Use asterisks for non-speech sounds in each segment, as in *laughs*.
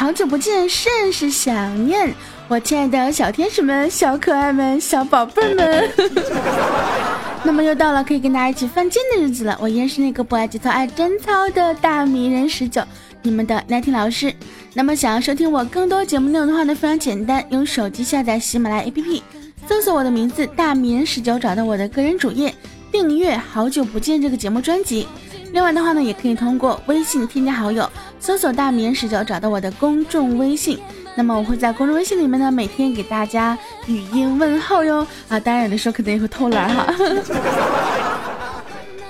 好久不见，甚是想念我亲爱的小天使们、小可爱们、小宝贝们。*laughs* 那么又到了可以跟大家一起犯贱的日子了，我依然是那个不爱节操爱贞操的大迷人十九，你们的奶听老师。那么想要收听我更多节目内容的话呢，非常简单，用手机下载喜马拉雅 APP，搜索我的名字大迷人十九，找到我的个人主页，订阅《好久不见》这个节目专辑。另外的话呢，也可以通过微信添加好友，搜索“大名十九”，找到我的公众微信。那么我会在公众微信里面呢，每天给大家语音问候哟。啊，当然有的时候可能也会偷懒哈。*laughs*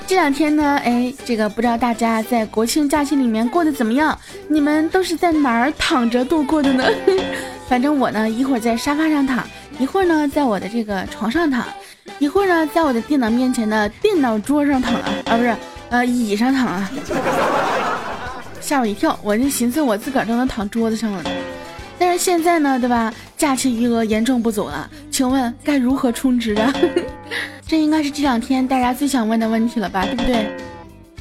这两天呢，哎，这个不知道大家在国庆假期里面过得怎么样？你们都是在哪儿躺着度过的呢？*laughs* 反正我呢，一会儿在沙发上躺，一会儿呢在我的这个床上躺，一会儿呢在我的电脑面前的电脑桌上躺啊，啊不是。呃，椅上躺啊，吓我一跳！我就寻思我自个儿都能躺桌子上了，但是现在呢，对吧？假期余额严重不足了，请问该如何充值啊？*laughs* 这应该是这两天大家最想问的问题了吧，对不对？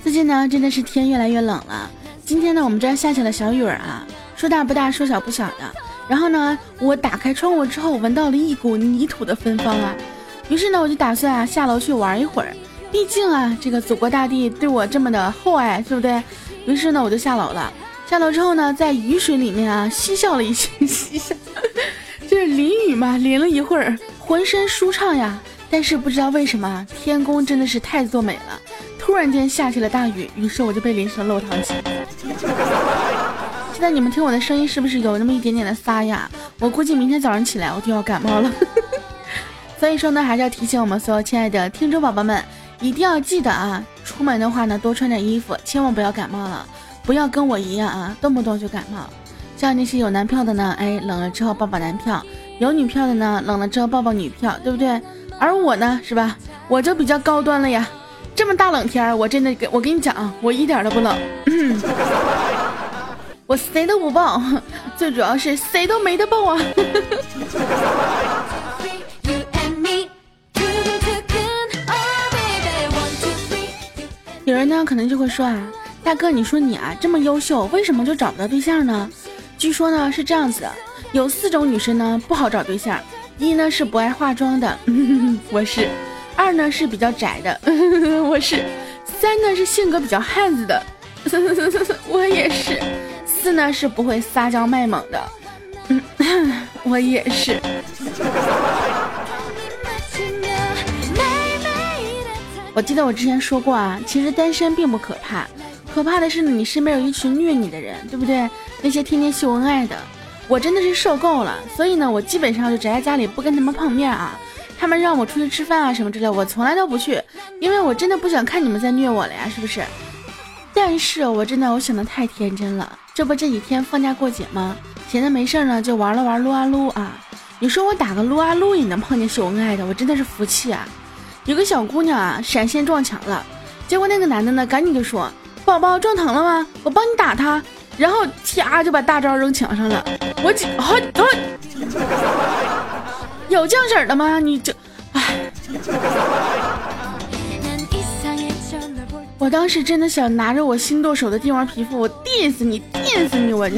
最近呢，真的是天越来越冷了。今天呢，我们这儿下起了小雨儿啊，说大不大，说小不小的。然后呢，我打开窗户之后，闻到了一股泥土的芬芳啊，于是呢，我就打算啊下楼去玩一会儿。毕竟啊，这个祖国大地对我这么的厚爱，对不对？于是呢，我就下楼了。下楼之后呢，在雨水里面啊，嬉笑了一些，嬉笑，就是淋雨嘛，淋了一会儿，浑身舒畅呀。但是不知道为什么，天公真的是太作美了，突然间下起了大雨，于是我就被淋成了落汤鸡。现在你们听我的声音是不是有那么一点点的沙哑？我估计明天早上起来我就要感冒了。*laughs* 所以说呢，还是要提醒我们所有亲爱的听众宝宝们。一定要记得啊，出门的话呢，多穿点衣服，千万不要感冒了，不要跟我一样啊，动不动就感冒。像那些有男票的呢，哎，冷了之后抱抱男票；有女票的呢，冷了之后抱抱女票，对不对？而我呢，是吧？我就比较高端了呀。这么大冷天，我真的给我跟你讲，我一点都不冷，我谁都不抱，最主要是谁都没得抱啊。有人呢可能就会说啊，大哥，你说你啊这么优秀，为什么就找不到对象呢？据说呢是这样子的，有四种女生呢不好找对象，一呢是不爱化妆的，*laughs* 我是；二呢是比较宅的，*laughs* 我是；三呢是性格比较汉子的，*laughs* 我也是；四呢是不会撒娇卖萌的，我也是。我记得我之前说过啊，其实单身并不可怕，可怕的是你身边有一群虐你的人，对不对？那些天天秀恩爱的，我真的是受够了。所以呢，我基本上就宅在家里，不跟他们碰面啊。他们让我出去吃饭啊什么之类，我从来都不去，因为我真的不想看你们在虐我了呀，是不是？但是我真的我想的太天真了，这不这几天放假过节吗？闲的没事呢，就玩了玩撸啊撸啊。你说我打个撸啊撸也能碰见秀恩爱的，我真的是服气啊。有个小姑娘啊，闪现撞墙了，结果那个男的呢，赶紧就说：“宝宝撞疼了吗？我帮你打他。”然后啪就把大招扔墙上了。我几好有这样式的吗？你这，哎，我当时真的想拿着我新剁手的帝王皮肤，我电死你，电死你，我这，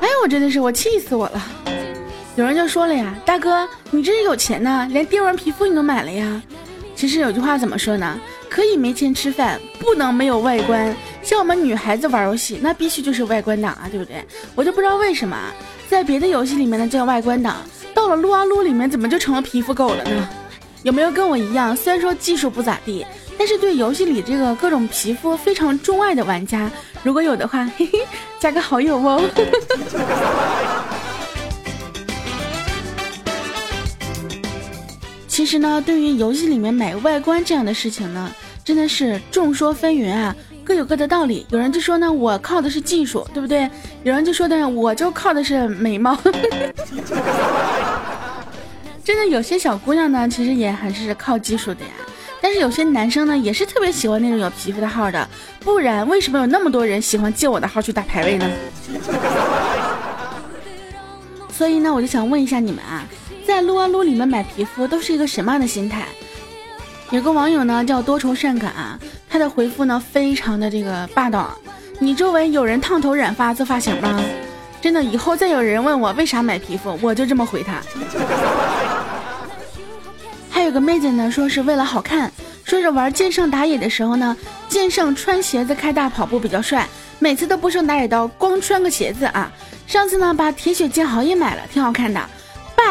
哎，我真的是我气死我了。有人就说了呀，大哥，你真是有钱呐，连电玩皮肤你都买了呀。其实有句话怎么说呢？可以没钱吃饭，不能没有外观。像我们女孩子玩游戏，那必须就是外观党啊，对不对？我就不知道为什么，在别的游戏里面呢叫外观党，到了撸啊撸里面怎么就成了皮肤狗了呢？有没有跟我一样，虽然说技术不咋地，但是对游戏里这个各种皮肤非常钟爱的玩家？如果有的话，嘿嘿，加个好友哦。*laughs* 其实呢，对于游戏里面买外观这样的事情呢，真的是众说纷纭啊，各有各的道理。有人就说呢，我靠的是技术，对不对？有人就说的，我就靠的是美貌。*laughs* 真的有些小姑娘呢，其实也还是靠技术的呀。但是有些男生呢，也是特别喜欢那种有皮肤的号的，不然为什么有那么多人喜欢借我的号去打排位呢？*laughs* 所以呢，我就想问一下你们啊。在撸啊撸里面买皮肤都是一个什么样的心态？有个网友呢叫多愁善感，他的回复呢非常的这个霸道，你周围有人烫头、染发、做发型吗？真的，以后再有人问我为啥买皮肤，我就这么回他。还有个妹子呢，说是为了好看，说是玩剑圣打野的时候呢，剑圣穿鞋子开大跑步比较帅，每次都不用打野刀，光穿个鞋子啊。上次呢，把铁血剑豪也买了，挺好看的。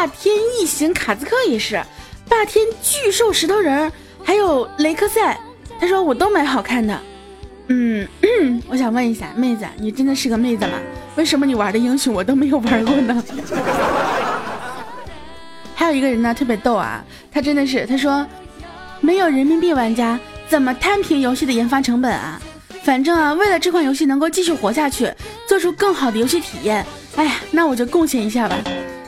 霸天异形卡兹克也是，霸天巨兽石头人，还有雷克赛，他说我都买好看的。嗯，我想问一下妹子，你真的是个妹子吗？为什么你玩的英雄我都没有玩过呢？*laughs* 还有一个人呢，特别逗啊，他真的是他说，没有人民币玩家怎么摊平游戏的研发成本啊？反正啊，为了这款游戏能够继续活下去，做出更好的游戏体验，哎呀，那我就贡献一下吧。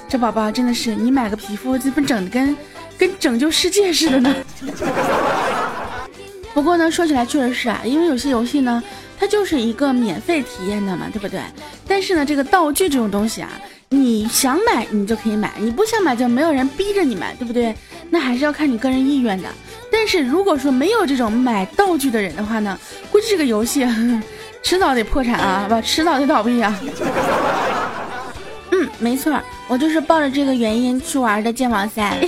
这宝宝真的是，你买个皮肤，这不整的跟跟拯救世界似的呢。*laughs* 不过呢，说起来确实是啊，因为有些游戏呢，它就是一个免费体验的嘛，对不对？但是呢，这个道具这种东西啊，你想买你就可以买，你不想买就没有人逼着你买，对不对？那还是要看你个人意愿的。但是如果说没有这种买道具的人的话呢，估计这个游戏 *laughs* 迟早得破产啊，不，迟早得倒闭啊。嗯，没错，我就是抱着这个原因去玩的剑网三。*laughs*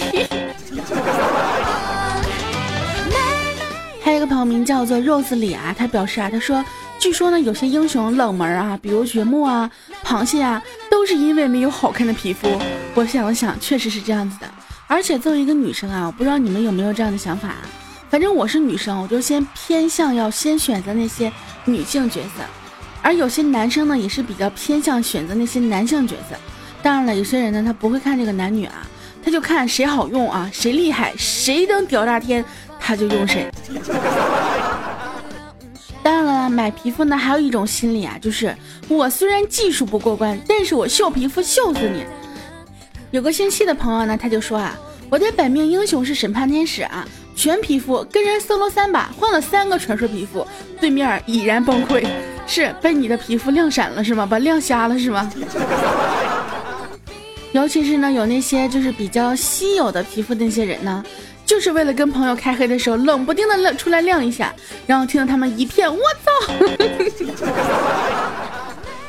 还有一个朋友名叫做 Rose 李啊，他表示啊，他说，据说呢，有些英雄冷门啊，比如掘墓啊、螃蟹啊，都是因为没有好看的皮肤。我想了想，确实是这样子的。而且作为一个女生啊，我不知道你们有没有这样的想法啊？反正我是女生，我就先偏向要先选择那些女性角色，而有些男生呢，也是比较偏向选择那些男性角色。当然了，有些人呢，他不会看这个男女啊，他就看谁好用啊，谁厉害，谁能屌炸天，他就用谁。当然了，买皮肤呢，还有一种心理啊，就是我虽然技术不过关，但是我秀皮肤秀死你。有个姓谢的朋友呢，他就说啊，我的本命英雄是审判天使啊，全皮肤跟人 solo 三把，换了三个传说皮肤，对面已然崩溃，是被你的皮肤亮闪了是吗？把亮瞎了是吗？尤其是呢，有那些就是比较稀有的皮肤那些人呢，就是为了跟朋友开黑的时候，冷不丁的亮出来亮一下，然后听到他们一片我操。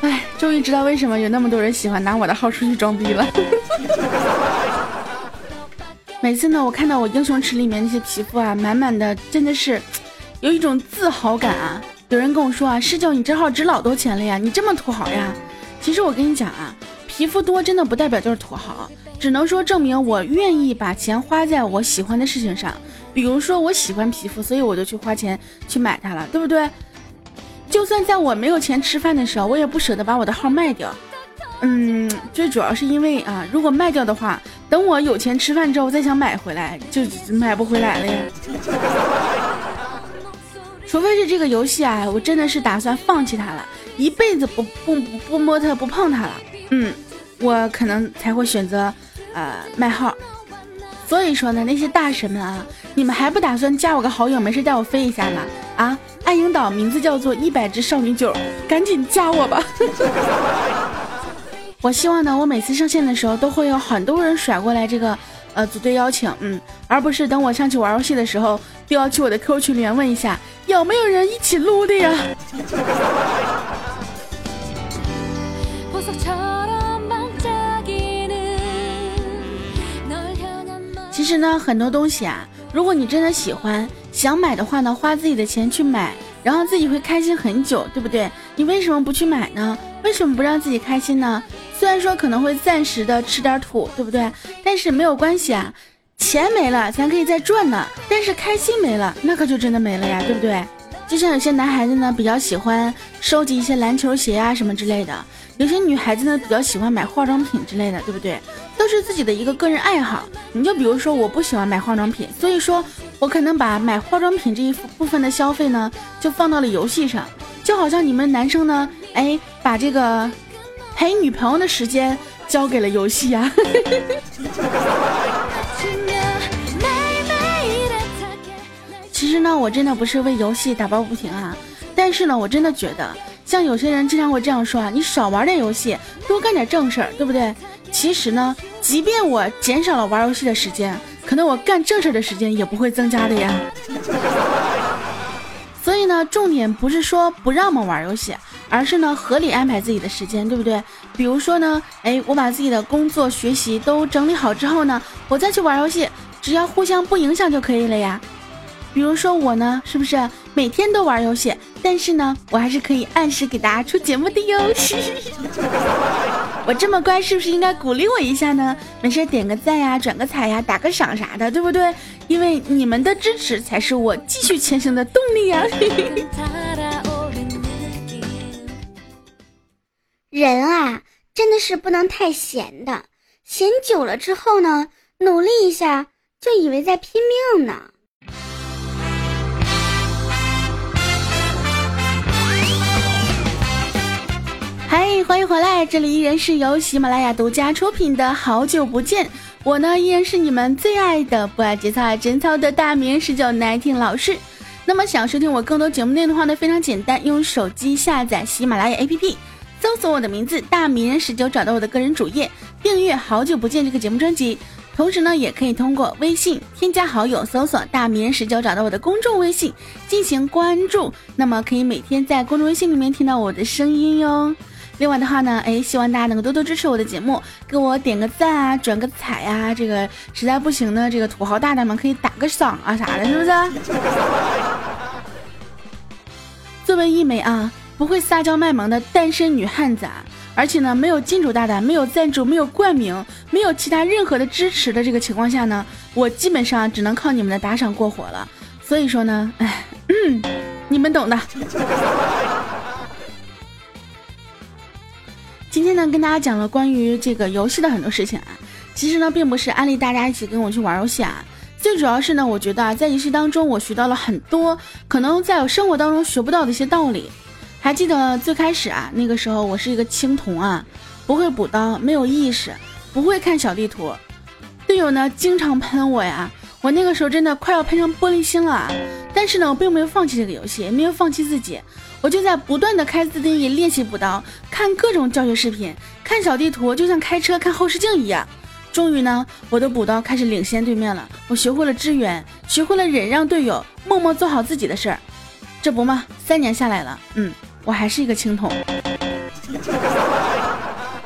*laughs* 哎，终于知道为什么有那么多人喜欢拿我的号出去装逼了。*laughs* 每次呢，我看到我英雄池里面那些皮肤啊，满满的，真的是有一种自豪感啊。有人跟我说啊，师舅你这号值老多钱了呀，你这么土豪呀？其实我跟你讲啊，皮肤多真的不代表就是土豪，只能说证明我愿意把钱花在我喜欢的事情上。比如说我喜欢皮肤，所以我就去花钱去买它了，对不对？就算在我没有钱吃饭的时候，我也不舍得把我的号卖掉。嗯，最主要是因为啊，如果卖掉的话，等我有钱吃饭之后再想买回来，就买不回来了呀。除非是这个游戏啊，我真的是打算放弃它了，一辈子不不不摸它不碰它了。嗯，我可能才会选择呃卖号。所以说呢，那些大神们啊，你们还不打算加我个好友，没事带我飞一下吗？啊？爱影岛名字叫做一百只少女九，赶紧加我吧！*laughs* 我希望呢，我每次上线的时候都会有很多人甩过来这个呃组队邀请，嗯，而不是等我上去玩游戏的时候就要去我的 QQ 群里面问一下有没有人一起撸的呀。*laughs* 其实呢，很多东西啊，如果你真的喜欢。想买的话呢，花自己的钱去买，然后自己会开心很久，对不对？你为什么不去买呢？为什么不让自己开心呢？虽然说可能会暂时的吃点土，对不对？但是没有关系啊，钱没了咱可以再赚呢。但是开心没了，那可就真的没了呀，对不对？就像有些男孩子呢，比较喜欢收集一些篮球鞋啊什么之类的；有些女孩子呢，比较喜欢买化妆品之类的，对不对？都是自己的一个个人爱好。你就比如说，我不喜欢买化妆品，所以说。我可能把买化妆品这一部分的消费呢，就放到了游戏上，就好像你们男生呢，哎，把这个陪女朋友的时间交给了游戏呀。*laughs* 其实呢，我真的不是为游戏打抱不平啊，但是呢，我真的觉得，像有些人经常会这样说啊，你少玩点游戏，多干点正事儿，对不对？其实呢，即便我减少了玩游戏的时间。可能我干正事的时间也不会增加的呀。*laughs* 所以呢，重点不是说不让我们玩游戏，而是呢合理安排自己的时间，对不对？比如说呢，哎，我把自己的工作、学习都整理好之后呢，我再去玩游戏，只要互相不影响就可以了呀。比如说我呢，是不是每天都玩游戏？但是呢，我还是可以按时给大家出节目的哟。*laughs* 我这么乖，是不是应该鼓励我一下呢？没事点个赞呀，转个彩呀，打个赏啥的，对不对？因为你们的支持才是我继续前行的动力呀。*laughs* 人啊，真的是不能太闲的，闲久了之后呢，努力一下就以为在拼命呢。嗨，欢迎回来！这里依然是由喜马拉雅独家出品的《好久不见》，我呢依然是你们最爱的不爱节操爱贞操的大名十九奶听老师。那么想收听我更多节目内容的话呢，非常简单，用手机下载喜马拉雅 APP，搜索我的名字大名人十九，找到我的个人主页，订阅《好久不见》这个节目专辑。同时呢，也可以通过微信添加好友，搜索大名人十九，找到我的公众微信进行关注。那么可以每天在公众微信里面听到我的声音哟。另外的话呢，哎，希望大家能够多多支持我的节目，给我点个赞啊，转个彩啊，这个实在不行呢，这个土豪大大们可以打个赏啊啥的，是不是？作为一枚啊不会撒娇卖萌的单身女汉子啊，而且呢没有金主大大、没有赞助、没有冠名、没有其他任何的支持的这个情况下呢，我基本上只能靠你们的打赏过活了。所以说呢，哎，*laughs* 你们懂的。今天呢，跟大家讲了关于这个游戏的很多事情啊。其实呢，并不是安利大家一起跟我去玩游戏啊。最主要是呢，我觉得啊，在游戏当中我学到了很多可能在我生活当中学不到的一些道理。还记得最开始啊，那个时候我是一个青铜啊，不会补刀，没有意识，不会看小地图，队友呢经常喷我呀。我那个时候真的快要喷成玻璃心了。但是呢，我并没有放弃这个游戏，也没有放弃自己。我就在不断的开自定义练习补刀，看各种教学视频，看小地图，就像开车看后视镜一样。终于呢，我的补刀开始领先对面了。我学会了支援，学会了忍让队友，默默做好自己的事儿。这不嘛，三年下来了，嗯，我还是一个青铜。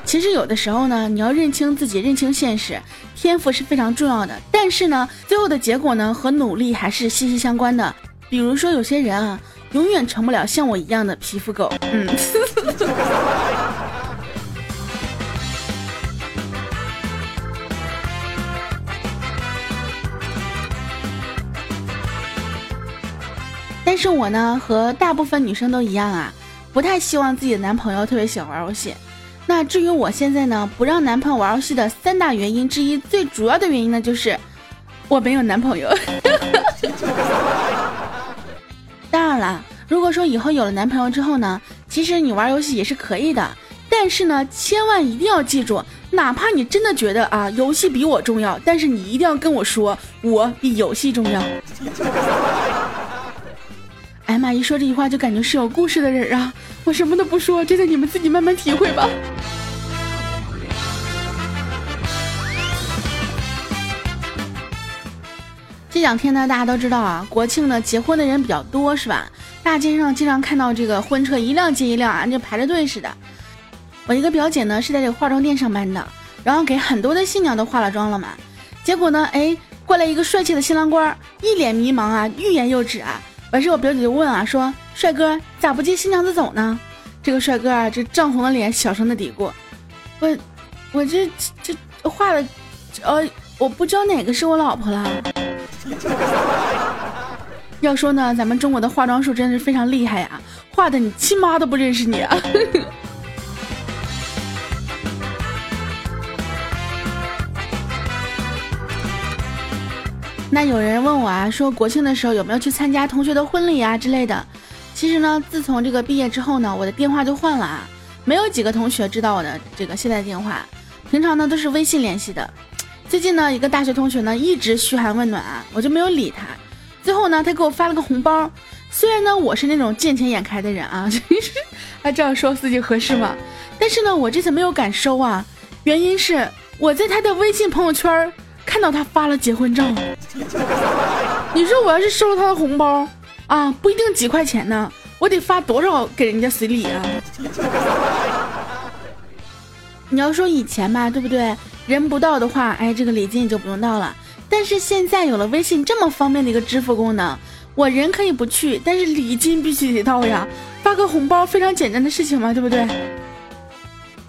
其实有的时候呢，你要认清自己，认清现实，天赋是非常重要的。但是呢，最后的结果呢，和努力还是息息相关的。比如说，有些人啊。永远成不了像我一样的皮肤狗。嗯。*laughs* 但是我呢，和大部分女生都一样啊，不太希望自己的男朋友特别喜欢玩游戏。那至于我现在呢，不让男朋友玩游戏的三大原因之一，最主要的原因呢，就是我没有男朋友。*laughs* 当然了，如果说以后有了男朋友之后呢，其实你玩游戏也是可以的，但是呢，千万一定要记住，哪怕你真的觉得啊游戏比我重要，但是你一定要跟我说我比游戏重要。哎妈，一说这句话就感觉是有故事的人啊，我什么都不说，这个你们自己慢慢体会吧。这两天呢，大家都知道啊，国庆呢，结婚的人比较多，是吧？大街上经常看到这个婚车一辆接一辆啊，就排着队似的。我一个表姐呢是在这个化妆店上班的，然后给很多的新娘都化了妆了嘛。结果呢，哎，过来一个帅气的新郎官，一脸迷茫啊，欲言又止啊。完事我表姐就问啊，说帅哥咋不接新娘子走呢？这个帅哥啊，这涨红了脸，小声的嘀咕：“我，我这这画的，呃，我不知道哪个是我老婆了。*laughs* ”要说呢，咱们中国的化妆术真的是非常厉害呀，画的你亲妈都不认识你啊！那有人问我啊，说国庆的时候有没有去参加同学的婚礼啊之类的？其实呢，自从这个毕业之后呢，我的电话就换了啊，没有几个同学知道我的这个现在电话，平常呢都是微信联系的。最近呢，一个大学同学呢一直嘘寒问暖啊，我就没有理他。最后呢，他给我发了个红包。虽然呢，我是那种见钱眼开的人啊，*laughs* 他这样说自己合适吗？但是呢，我这次没有敢收啊，原因是我在他的微信朋友圈看到他发了结婚照。你说我要是收了他的红包，啊，不一定几块钱呢，我得发多少给人家随礼啊？你要说以前吧，对不对？人不到的话，哎，这个礼金也就不用到了。但是现在有了微信这么方便的一个支付功能，我人可以不去，但是礼金必须得到呀。发个红包非常简单的事情嘛，对不对？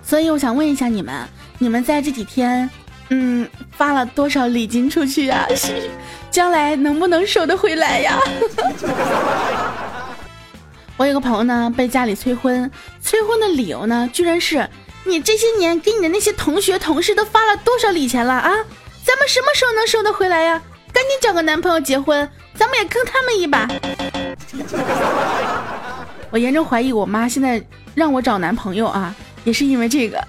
所以我想问一下你们，你们在这几天，嗯，发了多少礼金出去呀？*laughs* 将来能不能收得回来呀？*laughs* 我有个朋友呢，被家里催婚，催婚的理由呢，居然是你这些年给你的那些同学同事都发了多少礼钱了啊？咱们什么时候能收得回来呀？赶紧找个男朋友结婚，咱们也坑他们一把。*laughs* 我严重怀疑我妈现在让我找男朋友啊，也是因为这个。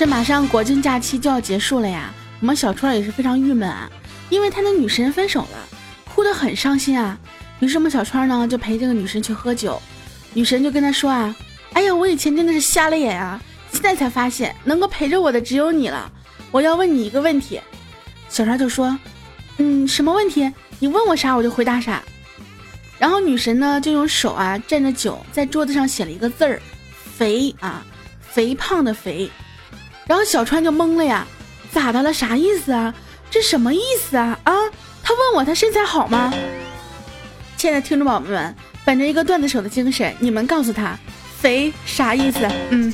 这马上国庆假期就要结束了呀，我们小川也是非常郁闷啊，因为他的女神分手了，哭得很伤心啊。于是我们小川呢就陪这个女神去喝酒，女神就跟他说啊，哎呀，我以前真的是瞎了眼啊，现在才发现能够陪着我的只有你了。我要问你一个问题，小川就说，嗯，什么问题？你问我啥我就回答啥。然后女神呢就用手啊蘸着酒在桌子上写了一个字儿，肥啊，肥胖的肥。然后小川就懵了呀，咋的了？啥意思啊？这什么意思啊？啊？他问我他身材好吗？亲爱的听众宝宝们，本着一个段子手的精神，你们告诉他，肥啥意思？嗯，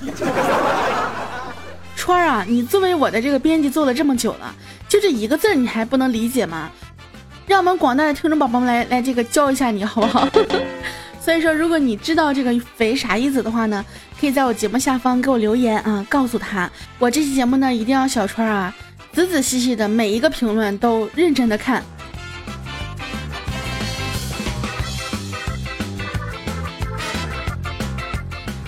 *laughs* 川儿啊，你作为我的这个编辑做了这么久了，就这一个字你还不能理解吗？让我们广大的听众宝宝们来来这个教一下你好不好？*laughs* 所以说，如果你知道这个肥啥意思的话呢，可以在我节目下方给我留言啊，告诉他。我这期节目呢，一定要小川啊，仔仔细细的每一个评论都认真的看。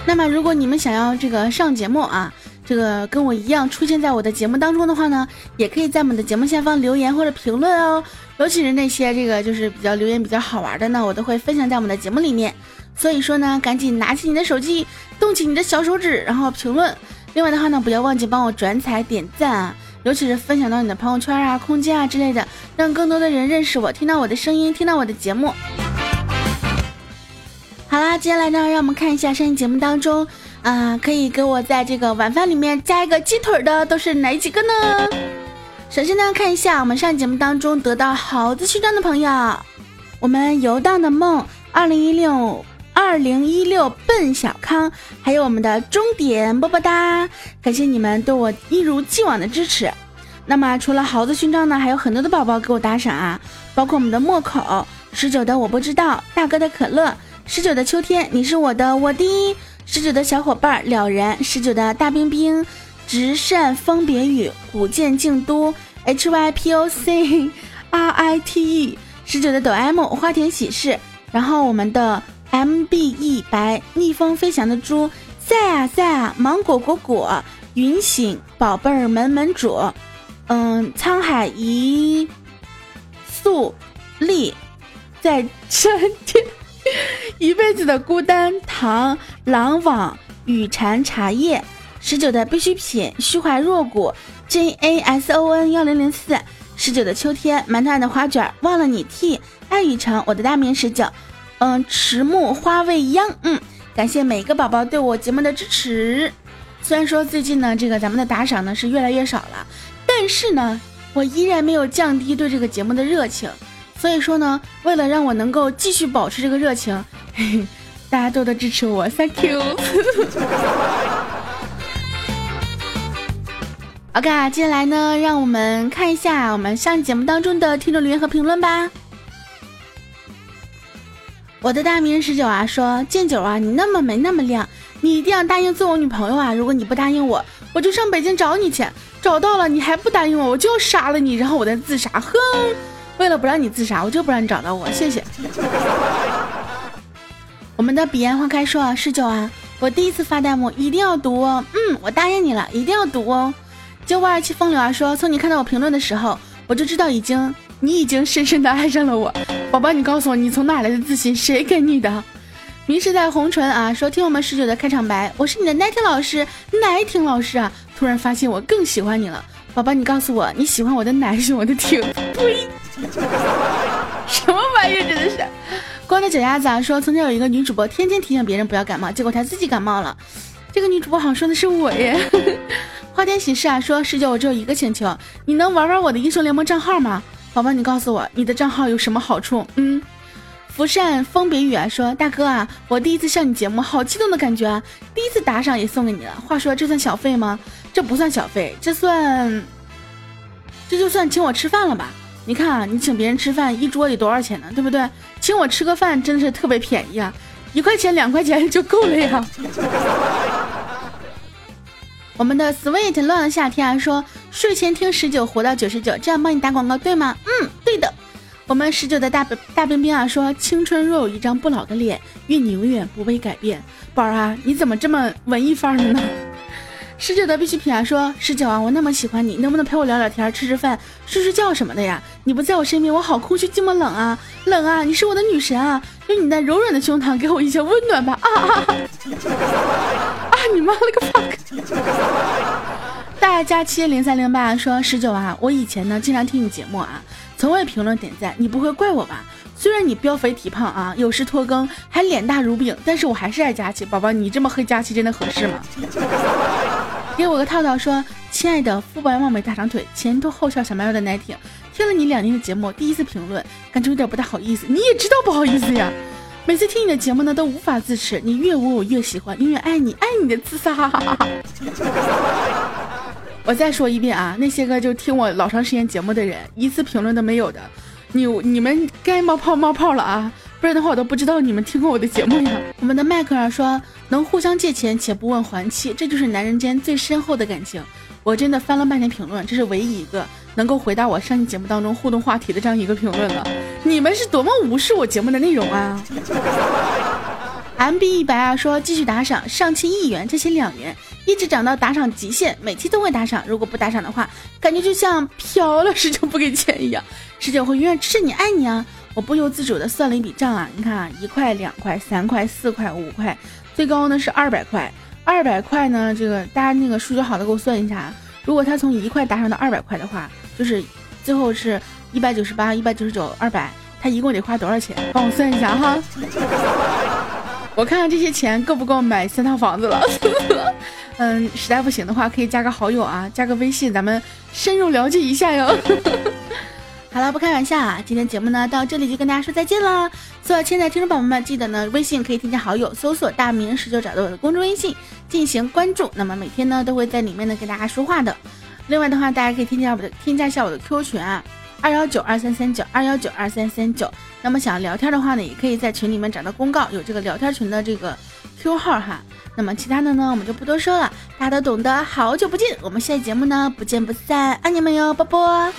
那么，如果你们想要这个上节目啊，这个跟我一样出现在我的节目当中的话呢，也可以在我们的节目下方留言或者评论哦。尤其是那些这个就是比较留言比较好玩的呢，我都会分享在我们的节目里面。所以说呢，赶紧拿起你的手机，动起你的小手指，然后评论。另外的话呢，不要忘记帮我转采点赞啊，尤其是分享到你的朋友圈啊、空间啊之类的，让更多的人认识我，听到我的声音，听到我的节目。好啦，接下来呢，让我们看一下上期节目当中啊，可以给我在这个晚饭里面加一个鸡腿的都是哪几个呢？首先呢，看一下我们上节目当中得到好子勋章的朋友，我们游荡的梦，二零一六二零一六奔小康，还有我们的终点么么哒，感谢你们对我一如既往的支持。那么除了猴子勋章呢，还有很多的宝宝给我打赏啊，包括我们的莫口十九的我不知道，大哥的可乐十九的秋天，你是我的我的十九的小伙伴了然十九的大冰冰。直扇风别雨，古剑静都，H Y P O C R I T E，十九的抖 M 花田喜事，然后我们的 M B E 白逆风飞翔的猪，在啊在啊，芒果果果，云醒宝贝儿门门主，嗯，沧海一粟粒，在春天，*laughs* 一辈子的孤单，唐狼网雨蝉茶叶。十九的必需品，虚怀若谷，J A S O N 幺零零四。十九的秋天，馒头爱的花卷，忘了你 T，爱雨城，我的大名十九，嗯，迟暮花未央，嗯，感谢每一个宝宝对我节目的支持。虽然说最近呢，这个咱们的打赏呢是越来越少了，但是呢，我依然没有降低对这个节目的热情。所以说呢，为了让我能够继续保持这个热情，嘿嘿，大家多多支持我，Thank you。*laughs* OK，接下来呢，让我们看一下我们上节目当中的听众留言和评论吧。我的大名十九啊，说剑九啊，你那么美那么亮，你一定要答应做我女朋友啊！如果你不答应我，我就上北京找你去。找到了你还不答应我，我就要杀了你，然后我再自杀。哼，为了不让你自杀，我就不让你找到我。谢谢。*laughs* 我们的彼岸花开说十九啊，我第一次发弹幕一定要读哦。嗯，我答应你了，一定要读哦。九五二七风流啊说，从你看到我评论的时候，我就知道已经你已经深深的爱上了我，宝宝，你告诉我你从哪来的自信，谁给你的？迷失在红唇啊，说听我们十九的开场白，我是你的奈听老师，奈听老师啊，突然发现我更喜欢你了，宝宝，你告诉我你喜欢我的奶是我的听，呸，*laughs* 什么玩意儿真的是。*laughs* 光着脚丫子啊，说曾经有一个女主播天天提醒别人不要感冒，结果她自己感冒了。这个女主播好像说的是我耶。*laughs* 花天喜事啊，说师姐我只有一个请求，你能玩玩我的英雄联盟账号吗？宝宝，你告诉我你的账号有什么好处？嗯。福善风别雨啊，说大哥啊，我第一次上你节目，好激动的感觉啊！第一次打赏也送给你了。话说这算小费吗？这不算小费，这算，这就算请我吃饭了吧？你看啊，你请别人吃饭一桌得多少钱呢？对不对？请我吃个饭真的是特别便宜啊，一块钱两块钱就够了呀。我们的 sweet 乱了夏天啊，说睡前听十九活到九十九，这样帮你打广告对吗？嗯，对的。我们十九的大大冰冰啊说：“青春若有一张不老的脸，愿你永远不被改变。”宝儿啊，你怎么这么文艺范儿的呢？*laughs* 十九的必需品啊说：“十九啊，我那么喜欢你，能不能陪我聊聊天、吃吃饭、睡睡觉什么的呀？你不在我身边，我好空虚、寂寞、冷啊，冷啊！你是我的女神啊，用你那柔软的胸膛给我一些温暖吧！啊啊啊！你妈了个 *laughs* fuck！大家七零三零八说：十九啊，我以前呢经常听你节目啊。”从未评论点赞，你不会怪我吧？虽然你膘肥体胖啊，有时拖更，还脸大如饼，但是我还是爱佳期宝宝。你这么黑佳期真的合适吗？*laughs* 给我个套套，说亲爱的肤白貌美大长腿，前凸后翘小蛮腰的奶挺，听了你两年的节目，第一次评论，感觉有点不太好意思。你也知道不好意思呀，每次听你的节目呢，都无法自持，你越污我越喜欢，永远爱你，爱你的自杀。*laughs* 我再说一遍啊，那些个就听我老长时间节目的人，一次评论都没有的，你你们该冒泡冒泡了啊！不然的话，我都不知道你们听过我的节目呀。我们的迈克尔说，能互相借钱且不问还期，这就是男人间最深厚的感情。我真的翻了半天评论，这是唯一一个能够回答我上期节目当中互动话题的这样一个评论了。你们是多么无视我节目的内容啊！*laughs* M B 一白啊说继续打赏，上期一元，这期两元，一直涨到打赏极限，每期都会打赏。如果不打赏的话，感觉就像飘了十九不给钱一样。十九会永远支持你，爱你啊！我不由自主的算了一笔账啊，你看啊，一块、两块、三块、四块、五块，最高呢是二百块。二百块呢，这个大家那个数学好的给我算一下，如果他从一块打赏到二百块的话，就是最后是一百九十八、一百九十九、二百，他一共得花多少钱？帮我算一下哈。*laughs* 我看看这些钱够不够买三套房子了。*laughs* 嗯，实在不行的话，可以加个好友啊，加个微信，咱们深入了解一下哟。*laughs* 好了，不开玩笑啊，今天节目呢到这里就跟大家说再见了。所有亲爱的听众宝宝们，记得呢微信可以添加好友，搜索大名十九，找到我的公众微信进行关注。那么每天呢都会在里面呢跟大家说话的。另外的话，大家可以添加我的添加一下我的 Q 群啊。二幺九二三三九二幺九二三三九，那么想聊天的话呢，也可以在群里面找到公告，有这个聊天群的这个 Q 号哈。那么其他的呢，我们就不多说了，大家都懂得。好久不见，我们下期节目呢不见不散，爱你们哟，啵啵。